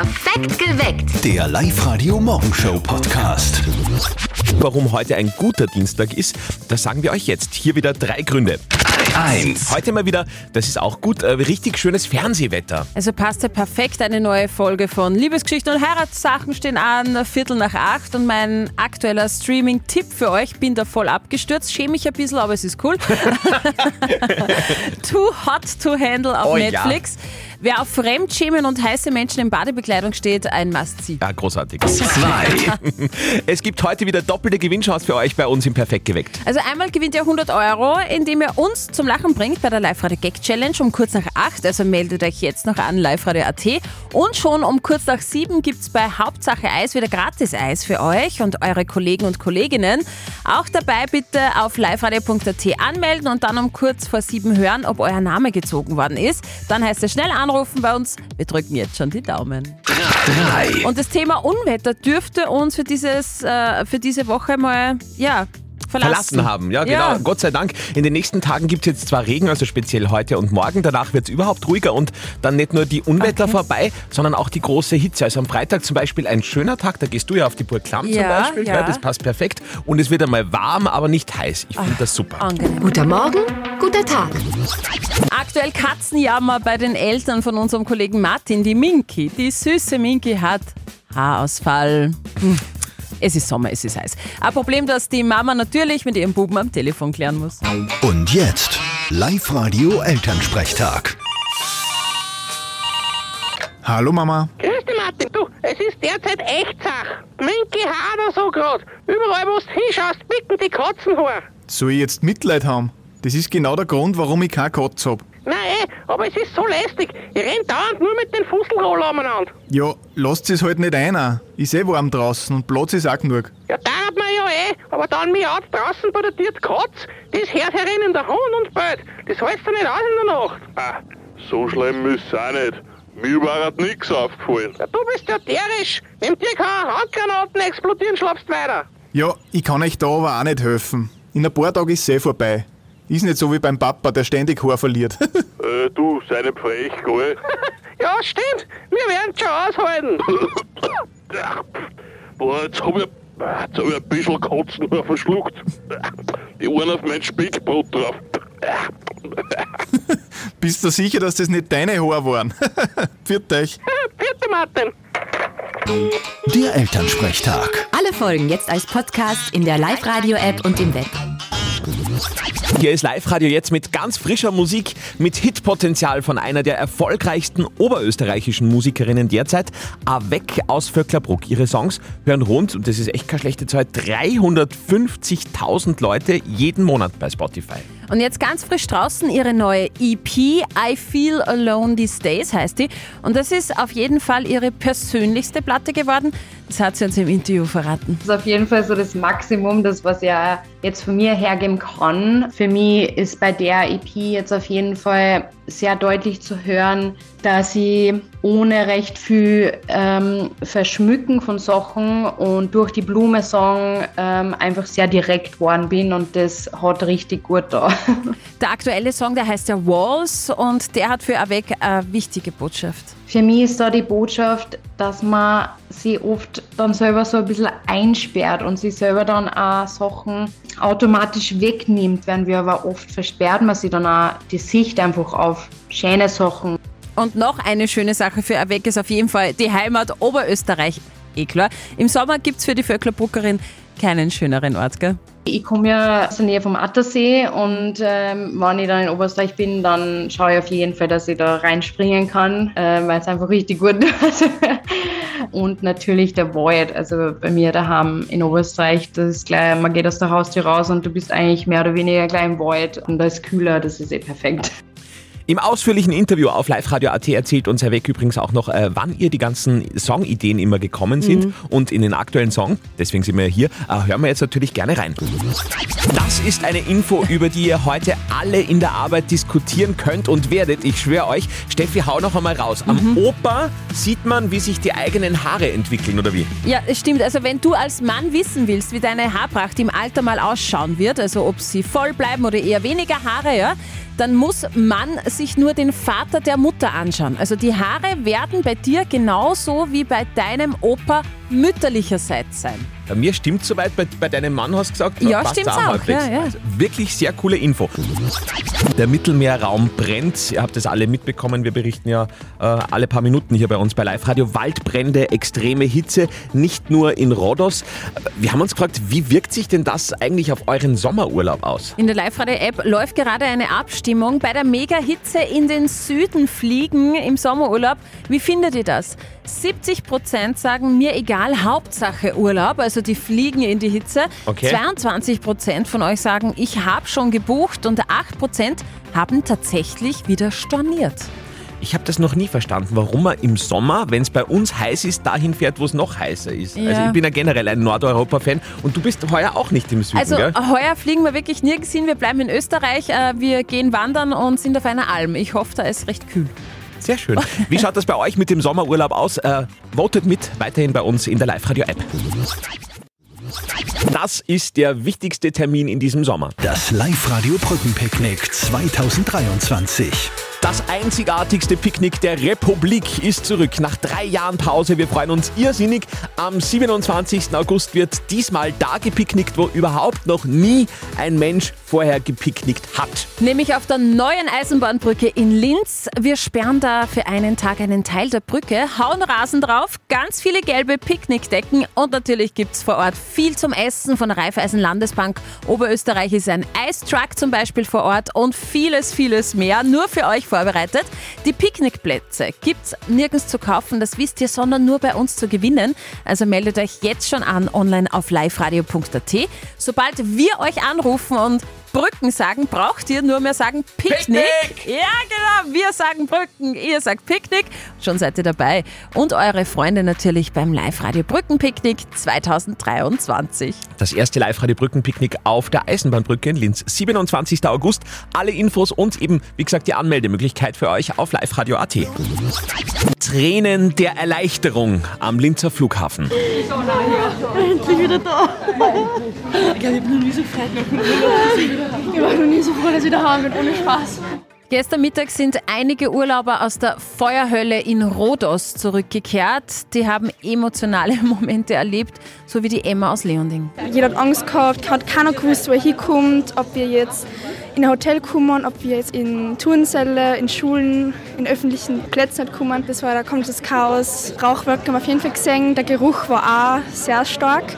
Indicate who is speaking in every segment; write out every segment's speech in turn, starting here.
Speaker 1: Perfekt geweckt.
Speaker 2: Der Live-Radio-Morgenshow-Podcast.
Speaker 3: Warum heute ein guter Dienstag ist, das sagen wir euch jetzt. Hier wieder drei Gründe.
Speaker 2: 1.
Speaker 3: Heute mal wieder, das ist auch gut, äh, richtig schönes Fernsehwetter.
Speaker 4: Also passt ja perfekt eine neue Folge von Liebesgeschichten und Heiratssachen stehen an, Viertel nach acht und mein aktueller Streaming-Tipp für euch, bin da voll abgestürzt, schäme mich ein bisschen, aber es ist cool. Too Hot to Handle auf
Speaker 3: Oh ja.
Speaker 4: Wer auf Fremdschämen und heiße Menschen in Badebekleidung steht, ein Must-See.
Speaker 3: Ja, großartig.
Speaker 2: 2.
Speaker 3: Es gibt heute wieder doppelte Gewinnchance für euch bei uns im Perfekt geweckt.
Speaker 4: Also einmal gewinnt ihr 100 Euro, indem ihr uns zum Lachen bringt bei der Live-Radio Gag Challenge um kurz nach 8. Also meldet euch jetzt noch an liveradio.at. Und schon um kurz nach 7 gibt es bei Hauptsache Eis wieder gratis Eis für euch und eure Kollegen und Kolleginnen. Auch dabei bitte auf liveradio.at anmelden und dann um kurz vor 7 hören, ob euer Name gezogen worden ist. Dann heißt es schnell anrufen bei uns. Wir drücken jetzt schon die Daumen.
Speaker 2: 3.
Speaker 4: Und das Thema Unwetter dürfte uns für, dieses, äh, für diese Woche mal ja, verlassen.
Speaker 3: Verlassen haben, ja genau.
Speaker 4: Ja.
Speaker 3: Gott sei Dank. In den nächsten Tagen gibt es jetzt zwar Regen, also speziell heute und morgen. Danach wird es überhaupt ruhiger und dann nicht nur die Unwetter
Speaker 4: Okay.
Speaker 3: vorbei, sondern auch die große Hitze. Also am Freitag zum Beispiel ein schöner Tag, da gehst du ja auf die Burg Klamm zum
Speaker 4: Ja,
Speaker 3: Beispiel.
Speaker 4: ja.
Speaker 3: das passt perfekt. Und es wird einmal warm, aber nicht heiß. Ich finde das super.
Speaker 4: Angenehm.
Speaker 1: Guter Morgen, guter Tag.
Speaker 4: Aktuell Katzenjammer bei den Eltern von unserem Kollegen Martin. Die Minky, die süße Minky hat Haarausfall. Hm. Es ist Sommer, es ist heiß. Ein Problem, das die Mama natürlich mit ihrem Buben am Telefon klären muss.
Speaker 2: Und jetzt Live-Radio-Elternsprechtag.
Speaker 5: Hallo Mama.
Speaker 6: Grüß dich, Martin. Du, es ist derzeit echt Sach. Minky Hader so grad. Überall, wo du hinschaust, bicken die Katzenhaar.
Speaker 5: Soll ich jetzt Mitleid haben? Das ist genau der Grund, warum ich keine Katze hab.
Speaker 6: Eh, aber es ist so lästig. Ich renn dauernd nur mit den Fusselroller umeinander.
Speaker 5: Ja, lasst es halt nicht einer. Ist eh warm draußen und Platz ist auch genug.
Speaker 6: Ja, da hat man ja eh, aber dann miaut draußen bei der Tür die Katz. Das hört herin der Hund und bellt. Das hältst du nicht aus in der Nacht.
Speaker 7: Ah, so schlimm ist es auch nicht. Mir war halt nichts aufgefallen.
Speaker 6: Ja, du bist ja derisch. Wenn dir keine Handgranaten explodieren, schlafst weiter.
Speaker 5: Ja, ich kann euch da aber auch nicht helfen. In ein paar Tagen ist es eh vorbei. Ist nicht so wie beim Papa, der ständig Haar verliert.
Speaker 7: Äh, du, sei nicht frech, gell?
Speaker 6: Ja, stimmt. Wir werden schon aushalten.
Speaker 7: Boah, jetzt hab ich, jetzt hab ich ein bisschen Katzenhaar verschluckt. Die einen auf mein Speckbrot drauf.
Speaker 5: Bist du sicher, dass das nicht deine Haare waren? Pfiat euch.
Speaker 6: Bitte, Martin.
Speaker 2: Der Elternsprechtag.
Speaker 1: Alle Folgen jetzt als Podcast in der Live-Radio-App und im Web.
Speaker 3: Hier ist Live-Radio jetzt mit ganz frischer Musik, mit Hitpotenzial von einer der erfolgreichsten oberösterreichischen Musikerinnen derzeit, Avec aus Vöcklerbruck. Ihre Songs hören rund, und das ist echt keine schlechte Zahl, 350.000 Leute jeden Monat bei Spotify.
Speaker 4: Und jetzt ganz frisch draußen ihre neue EP, I Feel Alone These Days heißt die. Und das ist auf jeden Fall ihre persönlichste Platte geworden. Das hat sie uns im Interview verraten.
Speaker 8: Das ist auf jeden Fall so das Maximum, das was er jetzt von mir hergeben kann. Für mich ist bei der EP jetzt auf jeden Fall sehr deutlich zu hören, dass ich ohne recht viel ähm, Verschmücken von Sachen und durch die Blume-Song ähm, einfach sehr direkt geworden bin und das hat richtig gut da.
Speaker 4: Der aktuelle Song, der heißt ja Walls und der hat für Avec eine wichtige Botschaft.
Speaker 8: Für mich ist da die Botschaft, dass man sie oft dann selber so ein bisschen einsperrt und sich selber dann auch Sachen automatisch wegnimmt, wenn wir aber oft versperrt man sich dann auch die Sicht einfach auf schöne Sachen.
Speaker 4: Und noch eine schöne Sache für Avec ist auf jeden Fall die Heimat Oberösterreich. Eh klar. Im Sommer gibt es für die Vöcklerbruckerin keinen schöneren Ort, gell?
Speaker 8: Ich komme ja aus der Nähe vom Attersee und ähm, wenn ich dann in Oberösterreich bin, dann schaue ich auf jeden Fall, dass ich da reinspringen kann, äh, weil es einfach richtig gut ist. und natürlich der Wald, also bei mir daheim in Oberösterreich, das ist gleich, man geht aus der Haustür raus und du bist eigentlich mehr oder weniger gleich im Wald und da ist kühler, das ist eh perfekt.
Speaker 3: Im ausführlichen Interview auf liveradio.at erzählt uns Herr Weck übrigens auch noch, äh, wann ihr die ganzen Songideen immer gekommen sind. Und in den aktuellen Song, deswegen sind wir hier, äh, hören wir jetzt natürlich gerne rein. Das ist eine Info, über die ihr heute alle in der Arbeit diskutieren könnt und werdet. Ich schwöre euch, Steffi, hau noch einmal raus. Am Opa sieht man, wie sich die eigenen Haare entwickeln, oder wie?
Speaker 4: Ja, es stimmt. Also wenn du als Mann wissen willst, wie deine Haarpracht im Alter mal ausschauen wird, also ob sie voll bleiben oder eher weniger Haare, ja, dann muss man sich nur den Vater der Mutter anschauen. Also die Haare werden bei dir genauso wie bei deinem Opa mütterlicherseits sein.
Speaker 3: Bei mir stimmt soweit, bei, bei deinem Mann hast du gesagt,
Speaker 4: Ja,
Speaker 3: passt's
Speaker 4: stimmt's auch,
Speaker 3: halbwegs.
Speaker 4: ja, ja.
Speaker 3: Also wirklich sehr coole Info. Der Mittelmeerraum brennt. Ihr habt es alle mitbekommen. Wir berichten ja äh, alle paar Minuten hier bei uns bei Live Radio. Waldbrände, extreme Hitze, nicht nur in Rhodos. Wir haben uns gefragt, wie wirkt sich denn das eigentlich auf euren Sommerurlaub aus?
Speaker 4: In der Live-Radio-App läuft gerade eine Abstimmung bei der Mega-Hitze in den Süden fliegen im Sommerurlaub. Wie findet ihr das? 70 Prozent sagen mir egal, Hauptsache Urlaub, also die fliegen in die Hitze.
Speaker 3: Okay.
Speaker 4: 22 Prozent von euch sagen, ich habe schon gebucht und 8 Prozent haben tatsächlich wieder storniert.
Speaker 3: Ich habe das noch nie verstanden, warum man im Sommer, wenn es bei uns heiß ist, dahin fährt, wo es noch heißer ist.
Speaker 4: Ja.
Speaker 3: Also ich bin ja generell ein Nordeuropa-Fan und du bist heuer auch nicht im Süden,
Speaker 4: Also
Speaker 3: gell?
Speaker 4: heuer fliegen wir wirklich nirgends hin, wir bleiben in Österreich, äh, wir gehen wandern und sind auf einer Alm. Ich hoffe, da ist recht kühl.
Speaker 3: Sehr schön. Wie schaut das bei euch mit dem Sommerurlaub aus? Äh, votet mit weiterhin bei uns in der Live-Radio-App. Das ist der wichtigste Termin in diesem Sommer.
Speaker 2: Das Live-Radio Brückenpicknick 2023.
Speaker 3: Das einzigartigste Picknick der Republik ist zurück. Nach drei Jahren Pause. Wir freuen uns irrsinnig. Am 27. August wird diesmal da gepicknickt, wo überhaupt noch nie ein Mensch vorher gepicknickt hat.
Speaker 4: Nämlich auf der neuen Eisenbahnbrücke in Linz. Wir sperren da für einen Tag einen Teil der Brücke, hauen Rasen drauf, ganz viele gelbe Picknickdecken und natürlich gibt's vor Ort viel zum Essen von Raiffeisen Landesbank. Oberösterreich ist ein Eistruck zum Beispiel vor Ort und vieles, vieles mehr. Nur für euch vorbereitet. Die Picknickplätze gibt's nirgends zu kaufen, das wisst ihr, sondern nur bei uns zu gewinnen. Also meldet euch jetzt schon an online auf liveradio.at. Sobald wir euch anrufen und Brücken sagen, braucht ihr nur mehr sagen Picknick.
Speaker 3: Picknick!
Speaker 4: Ja, genau. Wir sagen Brücken, ihr sagt Picknick. Schon seid ihr dabei. Und eure Freunde natürlich beim Live-Radio Brückenpicknick 2023.
Speaker 3: Das erste Live-Radio-Brückenpicknick auf der Eisenbahnbrücke in Linz. 27. August. Alle Infos und eben, wie gesagt, die Anmeldemöglichkeit für euch auf liveradio.at. Tränen der Erleichterung am Linzer Flughafen.
Speaker 9: Endlich wieder da. Ich glaube, ich bin noch nie so frei nach dem Urlaub. Ich war noch nie so froh, dass ich daheim bin, ohne Spaß.
Speaker 4: Gestern Mittag sind einige Urlauber aus der Feuerhölle in Rhodos zurückgekehrt. Die haben emotionale Momente erlebt, so wie die Emma aus Leonding.
Speaker 10: Jeder hat Angst gehabt, hat keiner gewusst, wo er hinkommt, ob wir jetzt in ein Hotel kommen, ob wir jetzt in Turnsäle, in Schulen, in öffentlichen Plätzen nicht kommen. Das war da komplettes Chaos. Rauchwolken haben wir auf jeden Fall gesehen. Der Geruch war auch sehr stark.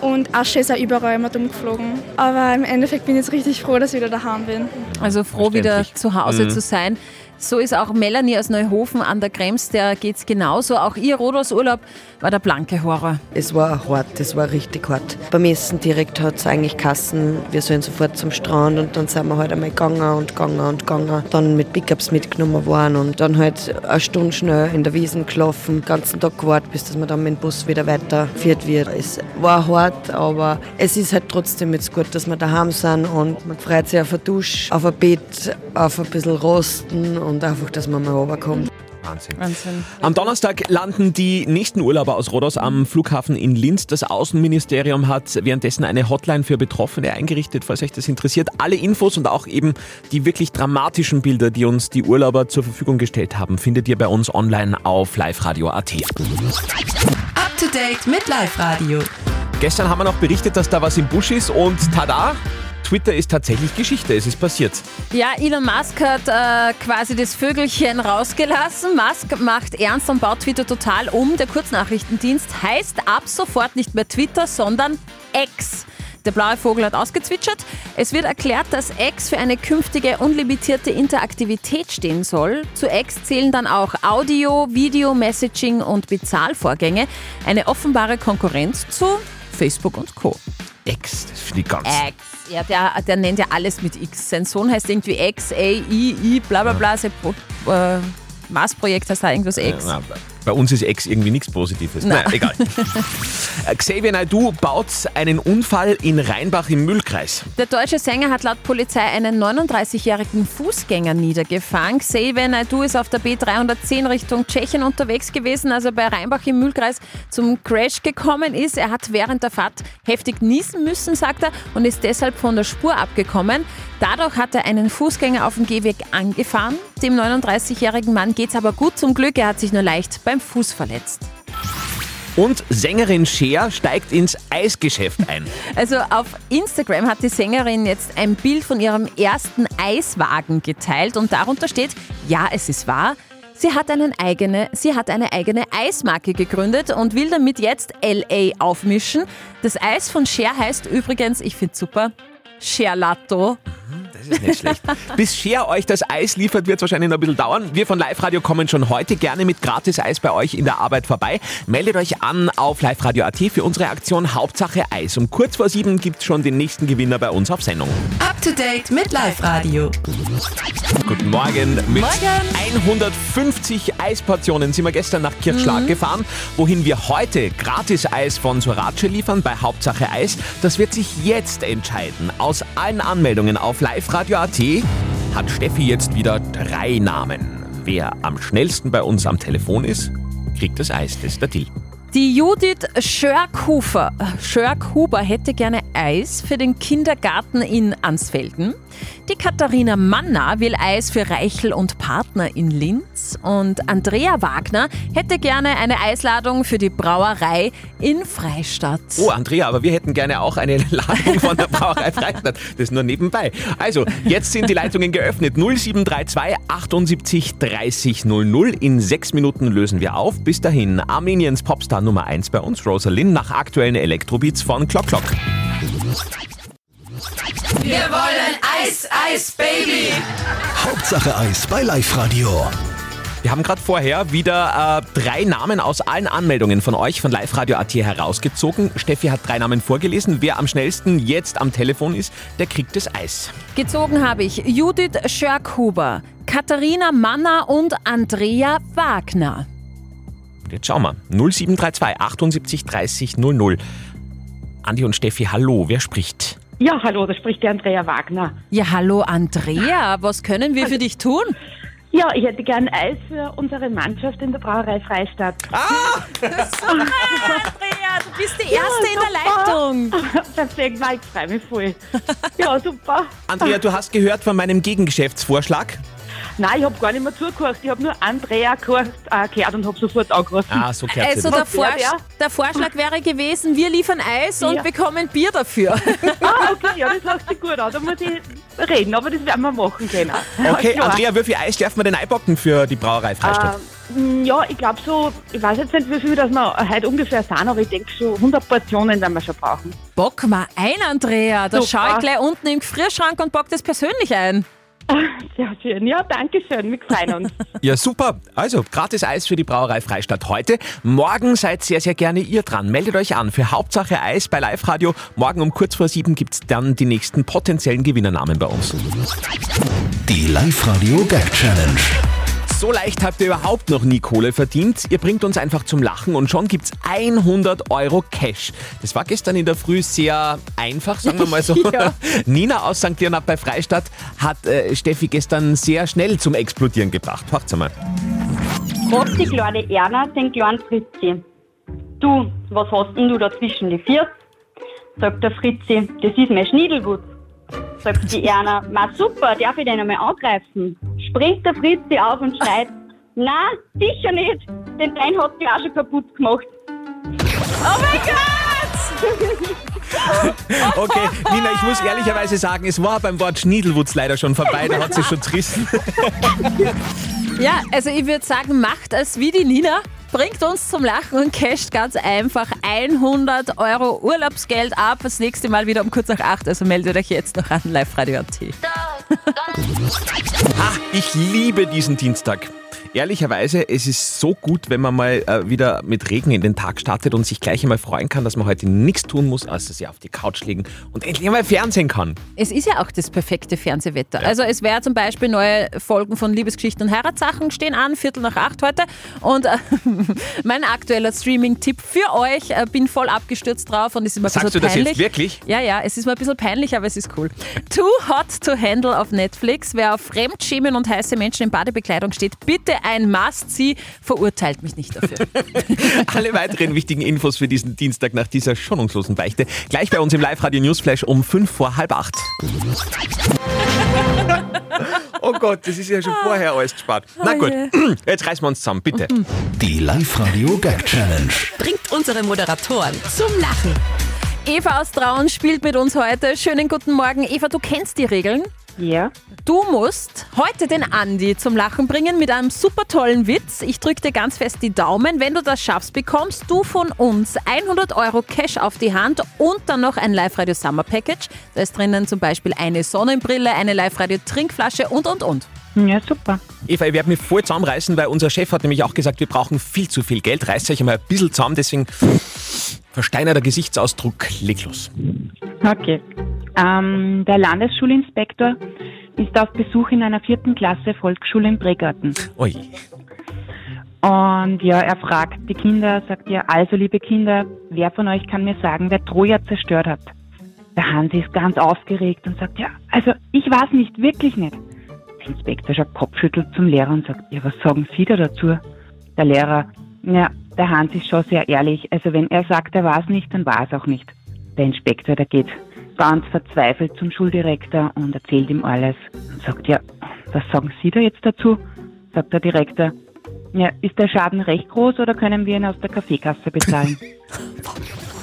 Speaker 10: Und Asche ist auch überall immer umgeflogen. Aber im Endeffekt bin ich jetzt richtig froh, dass ich wieder daheim bin.
Speaker 4: Also froh, wieder zu Hause
Speaker 3: Mhm.
Speaker 4: zu sein. So ist auch Melanie aus Neuhofen an der Krems, der geht's genauso. Auch ihr Rhodos-Urlaub war der blanke Horror.
Speaker 11: Es war hart, es war richtig hart. Beim Essen direkt hat es eigentlich Kassen, wir sollen sofort zum Strand und dann sind wir halt einmal gegangen und gegangen und gegangen. Dann mit Pickups mitgenommen worden und dann halt eine Stunde schnell in der Wiesen gelaufen, den ganzen Tag gewartet, bis dass man dann mit dem Bus wieder weitergeführt wird. Es war hart, aber es ist halt trotzdem jetzt gut, dass wir daheim sind und man freut sich auf eine Dusche, auf Bett, auf ein bisschen Rosten und einfach, dass man mal runterkommt.
Speaker 3: Wahnsinn.
Speaker 4: Wahnsinn.
Speaker 3: Am Donnerstag landen die nächsten Urlauber aus Rhodos am Flughafen in Linz. Das Außenministerium hat währenddessen eine Hotline für Betroffene eingerichtet, falls euch das interessiert. Alle Infos und auch eben die wirklich dramatischen Bilder, die uns die Urlauber zur Verfügung gestellt haben, findet ihr bei uns online auf liveradio.at.
Speaker 1: Up to date mit Live Radio.
Speaker 3: Gestern haben wir noch berichtet, dass da was im Busch ist und tada! Twitter ist tatsächlich Geschichte, es ist passiert.
Speaker 4: Ja, Elon Musk hat äh, quasi das Vögelchen rausgelassen. Musk macht ernst und baut Twitter total um. Der Kurznachrichtendienst heißt ab sofort nicht mehr Twitter, sondern X. Der blaue Vogel hat ausgezwitschert. Es wird erklärt, dass X für eine künftige unlimitierte Interaktivität stehen soll. Zu X zählen dann auch Audio, Video, Messaging und Bezahlvorgänge. Eine offenbare Konkurrenz zu Facebook und Co.
Speaker 3: X, das finde ich ganz.
Speaker 4: X. Ja, der, der nennt ja alles mit X. Sein Sohn heißt irgendwie X, A, I, I, bla bla bla. Sein Pro, äh, Mars-Projekt heißt da irgendwas X.
Speaker 3: Ja, Bei uns ist Ex irgendwie nichts Positives. Naja, egal. Äh, Xavier Naidoo baut einen Unfall in Rheinbach im Müllkreis.
Speaker 4: Der deutsche Sänger hat laut Polizei einen 39-jährigen Fußgänger niedergefahren. Xavier Naidoo ist auf der B310 Richtung Tschechien unterwegs gewesen, als er bei Rheinbach im Müllkreis zum Crash gekommen ist. Er hat während der Fahrt heftig niesen müssen, sagt er, und ist deshalb von der Spur abgekommen. Dadurch hat er einen Fußgänger auf dem Gehweg angefahren. Dem 39-jährigen Mann geht's aber gut zum Glück. Er hat sich nur leicht beim Fuß verletzt.
Speaker 3: Und Sängerin Cher steigt ins Eisgeschäft ein.
Speaker 4: Also auf Instagram hat die Sängerin jetzt ein Bild von ihrem ersten Eiswagen geteilt und darunter steht, ja, es ist wahr, sie hat, einen eigene, sie hat eine eigene Eismarke gegründet und will damit jetzt LA aufmischen. Das Eis von Cher heißt übrigens, ich finde super, Cherlato.
Speaker 3: Das ist nicht schlecht. Bis Cher euch das Eis liefert, wird es wahrscheinlich noch ein bisschen dauern. Wir von Live Radio kommen schon heute gerne mit gratis Eis bei euch in der Arbeit vorbei. Meldet euch an auf liveradio.at für unsere Aktion Hauptsache Eis. Um kurz vor sieben gibt es schon den nächsten Gewinner bei uns auf Sendung.
Speaker 1: Up to date mit Live Radio.
Speaker 3: Guten Morgen. Mit 150 Eisportionen sind wir gestern nach Kirchschlag gefahren, wohin wir heute gratis Eis von Sorace liefern bei Hauptsache Eis. Das wird sich jetzt entscheiden. Aus allen Anmeldungen auf liveradio.at hat Steffi jetzt wieder drei Namen. Wer am schnellsten bei uns am Telefon ist, kriegt das Eis. Das ist der Deal.
Speaker 4: Die Judith Schörkhufer, Schörkhuber hätte gerne Eis für den Kindergarten in Ansfelden. Die Katharina Manna will Eis für Reichel und Partner in Linz. Und Andrea Wagner hätte gerne eine Eisladung für die Brauerei in Freistadt.
Speaker 3: Oh, Andrea, aber wir hätten gerne auch eine Ladung von der Brauerei Freistadt. Das ist nur nebenbei. Also, jetzt sind die Leitungen geöffnet. 0732 78 30 00. In sechs Minuten lösen wir auf. Bis dahin, Armeniens Popstar Nummer 1 bei uns, Rosalind, nach aktuellen Elektrobeats von Clock Clock.
Speaker 1: Wir wollen Eis, Eis, Baby.
Speaker 2: Hauptsache Eis bei Live Radio.
Speaker 3: Wir haben gerade vorher wieder äh, drei Namen aus allen Anmeldungen von euch von Live Radio AT herausgezogen. Steffi hat drei Namen vorgelesen. Wer am schnellsten jetzt am Telefon ist, der kriegt das Eis.
Speaker 4: Gezogen habe ich Judith Schörkhuber, Katharina Manna und Andrea Wagner.
Speaker 3: Und jetzt schauen wir. 0732 78 30 00. Andi und Steffi, hallo, wer spricht?
Speaker 12: Ja, hallo, da spricht die Andrea Wagner.
Speaker 4: Ja, hallo Andrea, was können wir für dich tun?
Speaker 12: Ja, ich hätte gern Eis für unsere Mannschaft in der Brauerei Freistadt.
Speaker 3: Ah!
Speaker 4: Super, Andrea, du bist die Erste in der Leitung.
Speaker 12: Perfekt, nein, ich freue mich voll. Ja, super.
Speaker 3: Andrea, du hast gehört von meinem Gegengeschäftsvorschlag.
Speaker 12: Nein, ich habe gar nicht mehr zugehört. Ich habe nur Andrea gehört, äh, gehört und habe sofort angerufen.
Speaker 3: Ah, so gehört
Speaker 4: Also der, Vor der Vorschlag wäre gewesen, wir liefern Eis und
Speaker 12: Ja.
Speaker 4: bekommen Bier dafür.
Speaker 12: Ah, okay, ja, das hört sich gut an. Da muss ich reden, aber das werden wir machen können.
Speaker 3: Okay,
Speaker 12: Klar.
Speaker 3: Andrea, wie viel Eis dürfen wir denn einpacken für die Brauerei Freistadt?
Speaker 12: Ähm, ja, ich glaube so, ich weiß jetzt nicht, wie viel das wir heute ungefähr sind, aber ich denke so 100 Portionen werden wir schon brauchen.
Speaker 4: Bock mal ein, Andrea. Da
Speaker 12: Super.
Speaker 4: schau ich gleich unten im Gefrierschrank und bock das persönlich ein.
Speaker 12: Sehr schön. Ja, danke schön. Wir freuen uns.
Speaker 3: Ja, super. Also, gratis Eis für die Brauerei Freistadt heute. Morgen seid sehr, sehr gerne ihr dran. Meldet euch an für Hauptsache Eis bei Live Radio. Morgen um kurz vor sieben gibt es dann die nächsten potenziellen Gewinnernamen bei uns.
Speaker 2: Die Live Radio Gag Challenge.
Speaker 3: So leicht habt ihr überhaupt noch nie Kohle verdient. Ihr bringt uns einfach zum Lachen und schon gibt's 100 Euro Cash. Das war gestern in der Früh sehr einfach, sagen wir mal so.
Speaker 4: Ja.
Speaker 3: Nina aus St. Leonhard bei Freistadt hat äh, Steffi gestern sehr schnell zum Explodieren gebracht. Hört's mal.
Speaker 13: Fragt die kleine Erna den kleinen Fritzi. Du, was hast denn du da zwischen die Viert? Sagt der Fritzi, das ist mein Schniedelwutz. Sagt die Erna, ma super, darf ich den einmal angreifen? Springt der Fritzi auf und schreit, na, sicher nicht, denn dein hat die auch schon kaputt gemacht.
Speaker 4: Oh mein Gott!
Speaker 3: Okay, Nina, ich muss ehrlicherweise sagen, es war beim Wort Schniedelwutz leider schon vorbei, da hat sie schon zerrissen.
Speaker 4: Ja, also ich würde sagen, macht es wie die Nina. Bringt uns zum Lachen und casht ganz einfach 100 Euro Urlaubsgeld ab. Das nächste Mal wieder um kurz nach 8. Also meldet euch jetzt noch an Live Radio.at.
Speaker 3: Ah, ich liebe diesen Dienstag. Ehrlicherweise, es ist so gut, wenn man mal äh, wieder mit Regen in den Tag startet und sich gleich einmal freuen kann, dass man heute nichts tun muss, außer sich auf die Couch legen und endlich einmal Fernsehen kann.
Speaker 4: Es ist ja auch das perfekte Fernsehwetter. Also es wäre zum Beispiel neue Folgen von Liebesgeschichten und Heiratssachen stehen an, Viertel nach acht heute. Und äh, mein aktueller Streaming-Tipp für euch, äh, bin voll abgestürzt drauf und es ist mir ein
Speaker 3: Sagst
Speaker 4: bisschen
Speaker 3: du das
Speaker 4: peinlich.
Speaker 3: jetzt wirklich?
Speaker 4: Ja, ja, es ist mir ein bisschen peinlich, aber es ist cool. Too Hot to Handle auf Netflix. Wer auf Fremdschämen und heiße Menschen in Badebekleidung steht, bitte ein Must-See. Verurteilt mich nicht dafür.
Speaker 3: Alle weiteren wichtigen Infos für diesen Dienstag nach dieser schonungslosen Beichte gleich bei uns im Live-Radio Newsflash um fünf vor halb acht. Oh Gott, das ist ja schon vorher alles gespart. Na gut, jetzt reißen wir uns zusammen, bitte.
Speaker 2: Die Live-Radio Gag Challenge.
Speaker 1: Bringt unsere Moderatoren zum Lachen.
Speaker 4: Eva aus Traun spielt mit uns heute. Schönen guten Morgen. Eva, du kennst die Regeln?
Speaker 12: Ja.
Speaker 4: Du musst heute den Andi zum Lachen bringen mit einem super tollen Witz. Ich drücke dir ganz fest die Daumen. Wenn du das schaffst, bekommst du von uns 100 Euro Cash auf die Hand und dann noch ein Live-Radio Summer Package. Da ist drinnen zum Beispiel eine Sonnenbrille, eine Live-Radio Trinkflasche und, und, und.
Speaker 12: Ja, super.
Speaker 3: Eva, ich werde mich voll zusammenreißen, weil unser Chef hat nämlich auch gesagt, wir brauchen viel zu viel Geld. Reißt euch einmal ein bisschen zusammen, deswegen versteinerter Gesichtsausdruck, leg los.
Speaker 12: Okay. Ähm, der Landesschulinspektor ist auf Besuch in einer vierten Klasse Volksschule in Bregarten.
Speaker 3: Ui.
Speaker 12: Und ja, er fragt die Kinder, sagt ja, also liebe Kinder, wer von euch kann mir sagen, wer Troja zerstört hat? Der Hansi ist ganz aufgeregt und sagt, ja, also ich weiß nicht, wirklich nicht. Der Inspektor schaut kopfschüttelt zum Lehrer und sagt, ja, was sagen Sie da dazu? Der Lehrer, ja, der Hans ist schon sehr ehrlich, also wenn er sagt, er weiß nicht, dann war es auch nicht. Der Inspektor, der geht ganz verzweifelt zum Schuldirektor und erzählt ihm alles und sagt, ja, was sagen Sie da jetzt dazu? Sagt der Direktor, ja, ist der Schaden recht groß oder können wir ihn aus der Kaffeekasse bezahlen?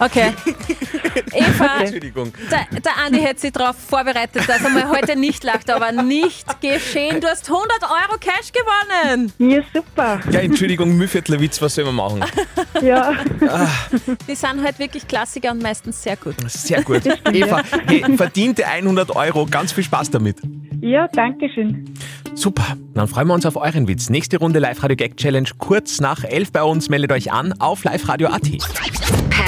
Speaker 4: Okay. Eva,
Speaker 3: Entschuldigung.
Speaker 4: der, der Andi hätte sich darauf vorbereitet, dass er mal heute nicht lacht, aber nicht geschehen. Du hast 100 Euro Cash gewonnen.
Speaker 12: Ja, super.
Speaker 3: Ja, Entschuldigung, Mühviertlerwitz, was soll man machen?
Speaker 12: Ja.
Speaker 4: Die sind halt wirklich Klassiker und meistens sehr gut.
Speaker 3: Sehr gut. Eva, hey, verdiente 100 Euro, ganz viel Spaß damit.
Speaker 12: Ja, danke schön.
Speaker 3: Super, dann freuen wir uns auf euren Witz. Nächste Runde Live-Radio Gag Challenge kurz nach 11 bei uns. Meldet euch an auf liveradio.at.